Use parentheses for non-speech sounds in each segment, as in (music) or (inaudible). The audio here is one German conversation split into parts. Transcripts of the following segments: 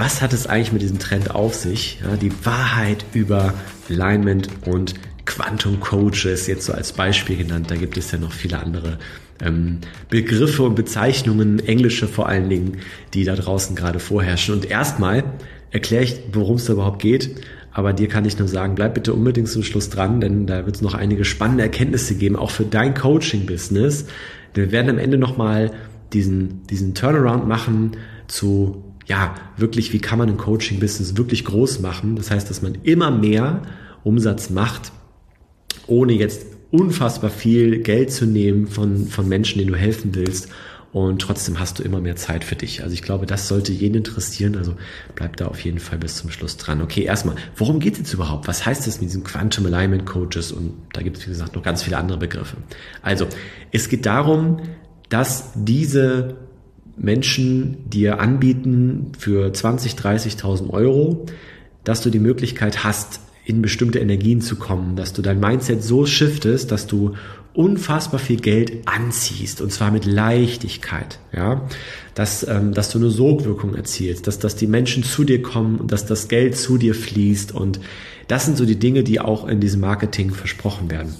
was hat es eigentlich mit diesem Trend auf sich? Ja, die Wahrheit über Alignment und Quantum Coaches jetzt so als Beispiel genannt. Da gibt es ja noch viele andere ähm, Begriffe und Bezeichnungen, englische vor allen Dingen, die da draußen gerade vorherrschen. Und erstmal erkläre ich, worum es da überhaupt geht. Aber dir kann ich nur sagen, bleib bitte unbedingt zum Schluss dran, denn da wird es noch einige spannende Erkenntnisse geben, auch für dein Coaching-Business. Wir werden am Ende nochmal diesen, diesen Turnaround machen zu ja, wirklich, wie kann man ein Coaching-Business wirklich groß machen? Das heißt, dass man immer mehr Umsatz macht, ohne jetzt unfassbar viel Geld zu nehmen von, von Menschen, denen du helfen willst. Und trotzdem hast du immer mehr Zeit für dich. Also ich glaube, das sollte jeden interessieren. Also bleib da auf jeden Fall bis zum Schluss dran. Okay, erstmal, worum geht es jetzt überhaupt? Was heißt das mit diesen Quantum Alignment Coaches? Und da gibt es, wie gesagt, noch ganz viele andere Begriffe. Also, es geht darum, dass diese Menschen dir anbieten für 20, 30.000 Euro, dass du die Möglichkeit hast, in bestimmte Energien zu kommen, dass du dein Mindset so shiftest, dass du unfassbar viel Geld anziehst und zwar mit Leichtigkeit, ja, dass, ähm, dass du eine Sogwirkung erzielst, dass, dass die Menschen zu dir kommen und dass das Geld zu dir fließt und das sind so die Dinge, die auch in diesem Marketing versprochen werden.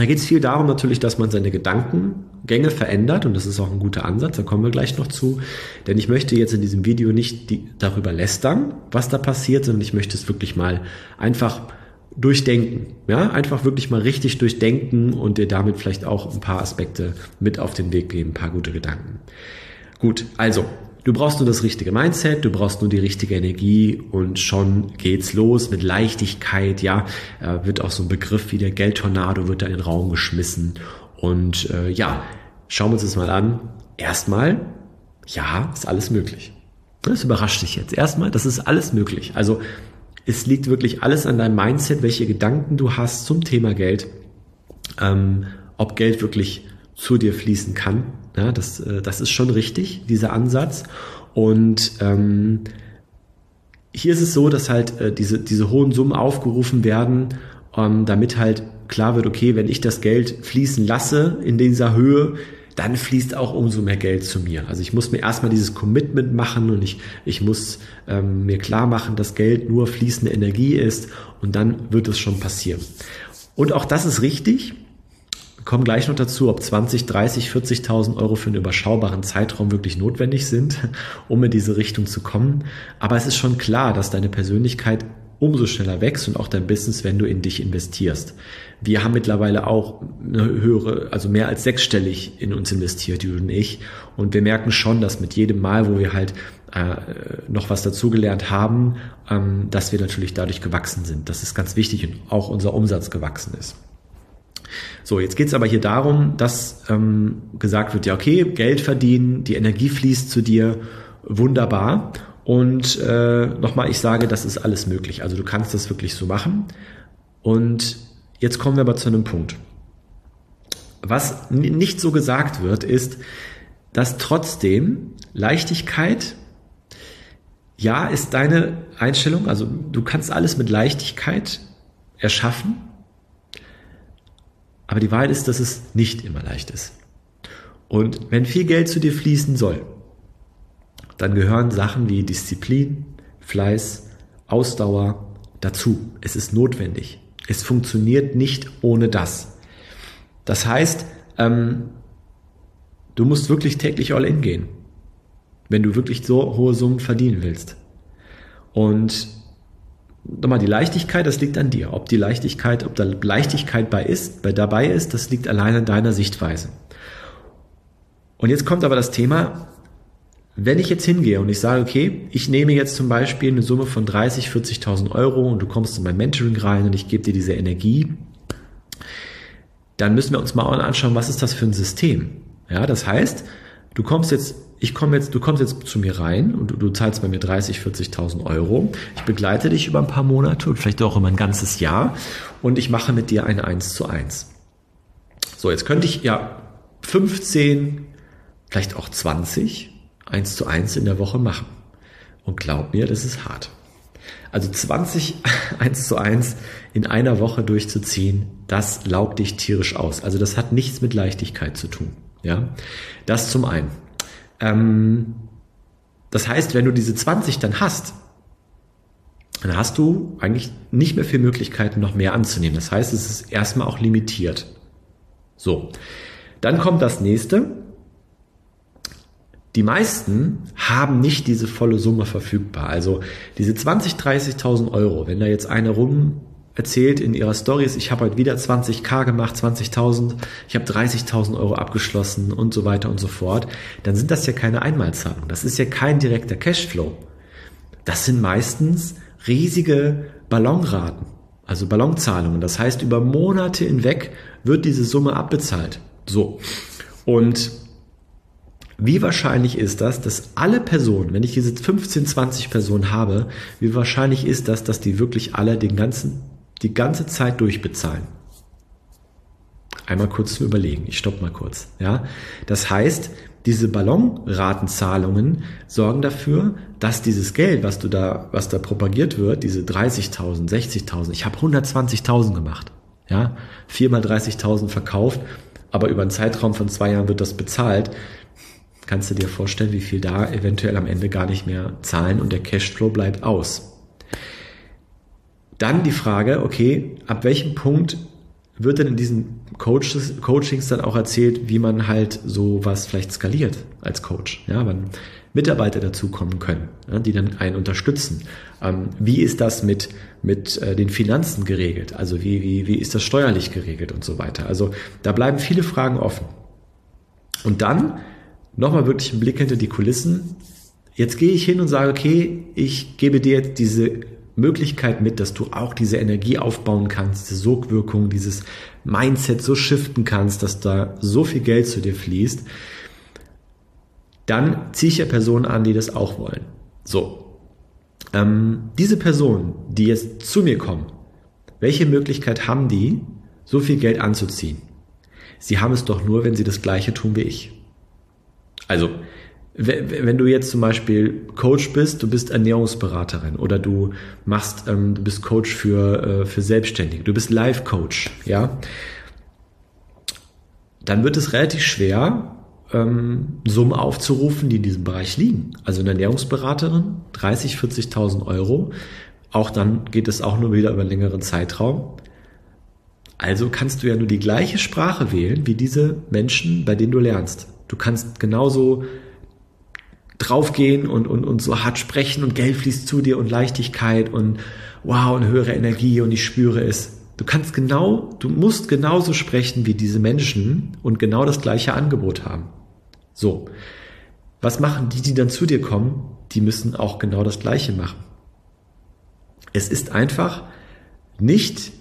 Da geht es viel darum natürlich, dass man seine Gedankengänge verändert und das ist auch ein guter Ansatz, da kommen wir gleich noch zu. Denn ich möchte jetzt in diesem Video nicht die, darüber lästern, was da passiert, sondern ich möchte es wirklich mal einfach durchdenken. Ja, einfach wirklich mal richtig durchdenken und dir damit vielleicht auch ein paar Aspekte mit auf den Weg geben, ein paar gute Gedanken. Gut, also Du brauchst nur das richtige Mindset, du brauchst nur die richtige Energie und schon geht's los mit Leichtigkeit. Ja, äh, wird auch so ein Begriff wie der Geldtornado wird da in den Raum geschmissen. Und äh, ja, schauen wir uns das mal an. Erstmal, ja, ist alles möglich. Das überrascht dich jetzt. Erstmal, das ist alles möglich. Also es liegt wirklich alles an deinem Mindset, welche Gedanken du hast zum Thema Geld, ähm, ob Geld wirklich zu dir fließen kann. Ja, das, äh, das ist schon richtig, dieser Ansatz. Und ähm, hier ist es so, dass halt äh, diese, diese hohen Summen aufgerufen werden, ähm, damit halt klar wird, okay, wenn ich das Geld fließen lasse in dieser Höhe, dann fließt auch umso mehr Geld zu mir. Also ich muss mir erstmal dieses Commitment machen und ich, ich muss ähm, mir klar machen, dass Geld nur fließende Energie ist und dann wird es schon passieren. Und auch das ist richtig. Kommen gleich noch dazu, ob 20, 30, 40.000 Euro für einen überschaubaren Zeitraum wirklich notwendig sind, (laughs) um in diese Richtung zu kommen. Aber es ist schon klar, dass deine Persönlichkeit umso schneller wächst und auch dein Business, wenn du in dich investierst. Wir haben mittlerweile auch eine höhere, also mehr als sechsstellig in uns investiert, Jude und ich. Und wir merken schon, dass mit jedem Mal, wo wir halt äh, noch was dazugelernt haben, ähm, dass wir natürlich dadurch gewachsen sind. Das ist ganz wichtig und auch unser Umsatz gewachsen ist. So, jetzt geht es aber hier darum, dass ähm, gesagt wird, ja, okay, Geld verdienen, die Energie fließt zu dir, wunderbar. Und äh, nochmal, ich sage, das ist alles möglich. Also du kannst das wirklich so machen. Und jetzt kommen wir aber zu einem Punkt. Was nicht so gesagt wird, ist, dass trotzdem Leichtigkeit, ja, ist deine Einstellung, also du kannst alles mit Leichtigkeit erschaffen, aber die Wahrheit ist, dass es nicht immer leicht ist. Und wenn viel Geld zu dir fließen soll, dann gehören Sachen wie Disziplin, Fleiß, Ausdauer dazu. Es ist notwendig. Es funktioniert nicht ohne das. Das heißt, ähm, du musst wirklich täglich all in gehen, wenn du wirklich so hohe Summen verdienen willst. Und nochmal die Leichtigkeit, das liegt an dir. Ob die Leichtigkeit, ob da Leichtigkeit bei ist, bei dabei ist, das liegt allein an deiner Sichtweise. Und jetzt kommt aber das Thema, wenn ich jetzt hingehe und ich sage, okay, ich nehme jetzt zum Beispiel eine Summe von 30, 40.000 Euro und du kommst in mein Mentoring rein und ich gebe dir diese Energie, dann müssen wir uns mal anschauen, was ist das für ein System? Ja, das heißt, du kommst jetzt, ich komme jetzt, du kommst jetzt zu mir rein und du, du zahlst bei mir 30, 40.000 Euro. Ich begleite dich über ein paar Monate und vielleicht auch über ein ganzes Jahr und ich mache mit dir eine 1 zu 1. So, jetzt könnte ich ja 15, vielleicht auch 20 1 zu 1 in der Woche machen. Und glaub mir, das ist hart. Also 20 1 (laughs) zu 1 in einer Woche durchzuziehen, das laugt dich tierisch aus. Also das hat nichts mit Leichtigkeit zu tun. Ja, das zum einen. Ähm, das heißt, wenn du diese 20 dann hast, dann hast du eigentlich nicht mehr viele Möglichkeiten, noch mehr anzunehmen. Das heißt, es ist erstmal auch limitiert. So, dann kommt das nächste. Die meisten haben nicht diese volle Summe verfügbar. Also diese 20, 30.000 Euro, wenn da jetzt eine rum erzählt in ihrer Stories, ich habe heute wieder 20k gemacht, 20.000, ich habe 30.000 Euro abgeschlossen und so weiter und so fort, dann sind das ja keine Einmalzahlungen. Das ist ja kein direkter Cashflow. Das sind meistens riesige Ballonraten, also Ballonzahlungen. Das heißt, über Monate hinweg wird diese Summe abbezahlt. So. Und wie wahrscheinlich ist das, dass alle Personen, wenn ich diese 15, 20 Personen habe, wie wahrscheinlich ist das, dass die wirklich alle den ganzen, die ganze Zeit durchbezahlen? Einmal kurz zu überlegen. Ich stopp mal kurz. Ja, das heißt, diese Ballonratenzahlungen sorgen dafür, dass dieses Geld, was du da, was da propagiert wird, diese 30.000, 60.000, ich habe 120.000 gemacht, ja, viermal 30.000 verkauft, aber über einen Zeitraum von zwei Jahren wird das bezahlt kannst du dir vorstellen, wie viel da eventuell am Ende gar nicht mehr zahlen und der Cashflow bleibt aus. Dann die Frage, okay, ab welchem Punkt wird denn in diesen Coaches, Coachings dann auch erzählt, wie man halt so was vielleicht skaliert als Coach, ja, wann Mitarbeiter dazukommen können, ja, die dann einen unterstützen. Ähm, wie ist das mit, mit äh, den Finanzen geregelt? Also wie, wie, wie ist das steuerlich geregelt und so weiter? Also da bleiben viele Fragen offen. Und dann nochmal wirklich einen Blick hinter die Kulissen. Jetzt gehe ich hin und sage, okay, ich gebe dir jetzt diese Möglichkeit mit, dass du auch diese Energie aufbauen kannst, diese Sogwirkung, dieses Mindset so shiften kannst, dass da so viel Geld zu dir fließt. Dann ziehe ich ja Personen an, die das auch wollen. So. Ähm, diese Personen, die jetzt zu mir kommen, welche Möglichkeit haben die, so viel Geld anzuziehen? Sie haben es doch nur, wenn sie das Gleiche tun wie ich. Also, wenn du jetzt zum Beispiel Coach bist, du bist Ernährungsberaterin oder du machst, ähm, du bist Coach für, äh, für Selbstständige, du bist Life-Coach, ja, dann wird es relativ schwer, ähm, Summen aufzurufen, die in diesem Bereich liegen. Also eine Ernährungsberaterin, 30, 40.000 Euro, auch dann geht es auch nur wieder über einen längeren Zeitraum. Also kannst du ja nur die gleiche Sprache wählen wie diese Menschen, bei denen du lernst. Du kannst genauso draufgehen und, und, und so hart sprechen und Geld fließt zu dir und Leichtigkeit und wow, und höhere Energie und ich spüre es. Du kannst genau, du musst genauso sprechen wie diese Menschen und genau das gleiche Angebot haben. So. Was machen die, die dann zu dir kommen? Die müssen auch genau das gleiche machen. Es ist einfach nicht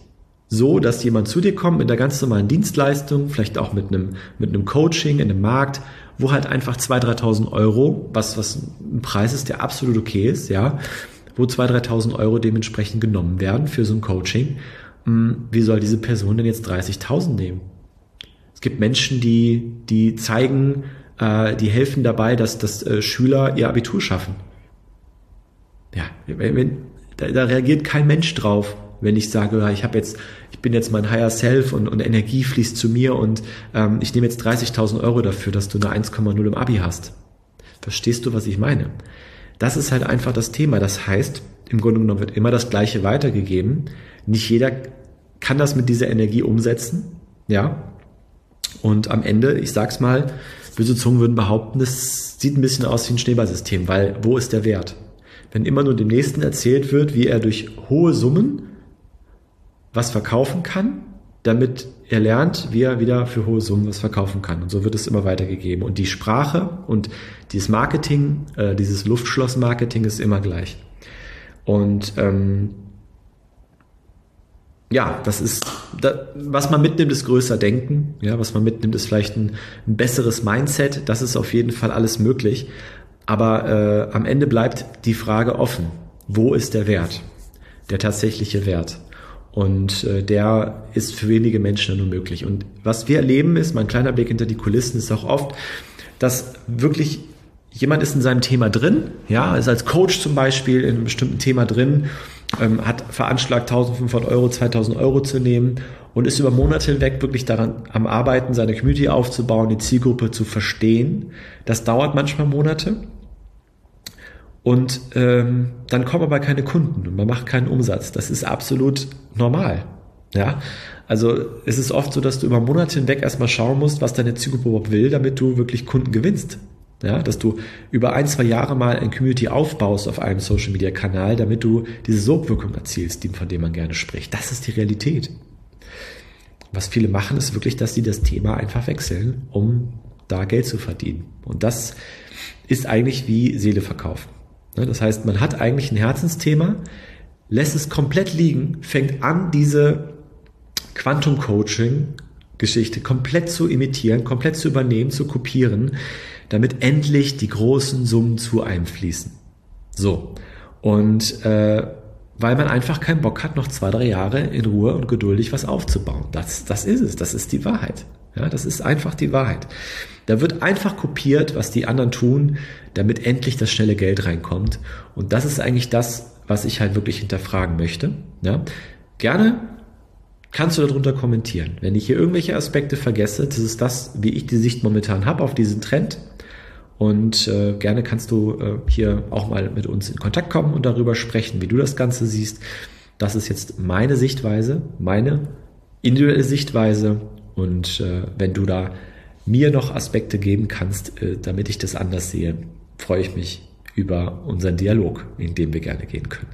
so, dass jemand zu dir kommt mit einer ganz normalen Dienstleistung, vielleicht auch mit einem, mit einem Coaching in einem Markt, wo halt einfach 2.000, 3.000 Euro, was, was ein Preis ist, der absolut okay ist, ja, wo 2.000, 3.000 Euro dementsprechend genommen werden für so ein Coaching. Hm, wie soll diese Person denn jetzt 30.000 nehmen? Es gibt Menschen, die, die zeigen, äh, die helfen dabei, dass, dass äh, Schüler ihr Abitur schaffen. Ja, wenn, da, da reagiert kein Mensch drauf wenn ich sage, ich habe jetzt, ich bin jetzt mein Higher Self und, und Energie fließt zu mir und ähm, ich nehme jetzt 30.000 Euro dafür, dass du eine 1,0 im Abi hast. Verstehst du, was ich meine? Das ist halt einfach das Thema. Das heißt, im Grunde genommen wird immer das Gleiche weitergegeben. Nicht jeder kann das mit dieser Energie umsetzen, ja. Und am Ende, ich sag's mal, böse Zungen würden behaupten, es sieht ein bisschen aus wie ein Schneeballsystem, weil wo ist der Wert? Wenn immer nur dem Nächsten erzählt wird, wie er durch hohe Summen was verkaufen kann, damit er lernt, wie er wieder für hohe Summen was verkaufen kann. Und so wird es immer weitergegeben. Und die Sprache und dieses Marketing, äh, dieses Luftschloss-Marketing ist immer gleich. Und ähm, ja, das ist, da, was man mitnimmt, ist größer denken. Ja, was man mitnimmt, ist vielleicht ein, ein besseres Mindset. Das ist auf jeden Fall alles möglich. Aber äh, am Ende bleibt die Frage offen. Wo ist der Wert? Der tatsächliche Wert. Und äh, der ist für wenige Menschen nur möglich. Und was wir erleben ist, mein kleiner Blick hinter die Kulissen ist auch oft, dass wirklich jemand ist in seinem Thema drin, ja, ist als Coach zum Beispiel in einem bestimmten Thema drin ähm, hat veranschlagt 1500 Euro, 2000 Euro zu nehmen und ist über Monate hinweg wirklich daran am Arbeiten, seine Community aufzubauen, die Zielgruppe zu verstehen. Das dauert manchmal Monate. Und ähm, dann kommen aber keine Kunden und man macht keinen Umsatz. Das ist absolut normal. Ja, also es ist oft so, dass du über Monate hinweg erstmal schauen musst, was deine Zielgruppe überhaupt will, damit du wirklich Kunden gewinnst. Ja, dass du über ein, zwei Jahre mal ein Community aufbaust auf einem Social Media Kanal, damit du diese Sogwirkung erzielst, von dem man gerne spricht. Das ist die Realität. Was viele machen, ist wirklich, dass sie das Thema einfach wechseln, um da Geld zu verdienen. Und das ist eigentlich wie Seele verkaufen. Das heißt, man hat eigentlich ein Herzensthema, lässt es komplett liegen, fängt an, diese Quantum Coaching Geschichte komplett zu imitieren, komplett zu übernehmen, zu kopieren, damit endlich die großen Summen zu einem fließen. So. Und äh, weil man einfach keinen Bock hat, noch zwei, drei Jahre in Ruhe und geduldig was aufzubauen. Das, das ist es, das ist die Wahrheit. Ja, das ist einfach die Wahrheit. Da wird einfach kopiert, was die anderen tun, damit endlich das schnelle Geld reinkommt. Und das ist eigentlich das, was ich halt wirklich hinterfragen möchte. Ja, gerne kannst du darunter kommentieren. Wenn ich hier irgendwelche Aspekte vergesse, das ist das, wie ich die Sicht momentan habe auf diesen Trend. Und äh, gerne kannst du äh, hier auch mal mit uns in Kontakt kommen und darüber sprechen, wie du das Ganze siehst. Das ist jetzt meine Sichtweise, meine individuelle Sichtweise. Und äh, wenn du da mir noch Aspekte geben kannst, äh, damit ich das anders sehe, freue ich mich über unseren Dialog, in dem wir gerne gehen können.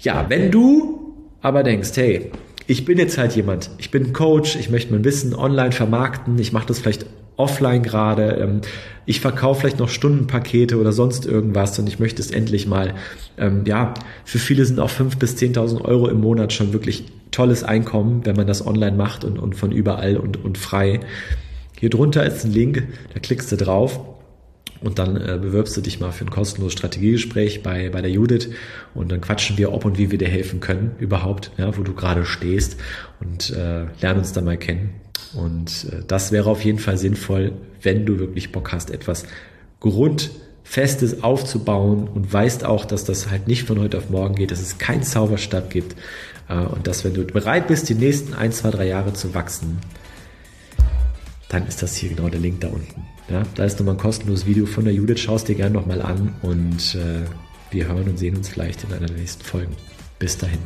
Ja, wenn du aber denkst, hey, ich bin jetzt halt jemand, ich bin Coach, ich möchte mein Wissen online vermarkten, ich mache das vielleicht offline gerade, ähm, ich verkaufe vielleicht noch Stundenpakete oder sonst irgendwas und ich möchte es endlich mal, ähm, ja, für viele sind auch 5.000 bis 10.000 Euro im Monat schon wirklich tolles Einkommen, wenn man das online macht und, und von überall und, und frei. Hier drunter ist ein Link, da klickst du drauf und dann äh, bewirbst du dich mal für ein kostenloses Strategiegespräch bei, bei der Judith und dann quatschen wir, ob und wie wir dir helfen können überhaupt, ja, wo du gerade stehst und äh, lernen uns dann mal kennen. Und äh, das wäre auf jeden Fall sinnvoll, wenn du wirklich Bock hast, etwas Grundfestes aufzubauen und weißt auch, dass das halt nicht von heute auf morgen geht, dass es keinen Zauberstab gibt und dass wenn du bereit bist, die nächsten ein, zwei, drei Jahre zu wachsen, dann ist das hier genau der Link da unten. Ja, da ist nochmal ein kostenloses Video von der Judith. Schau es dir gerne nochmal an und äh, wir hören und sehen uns vielleicht in einer der nächsten Folgen. Bis dahin.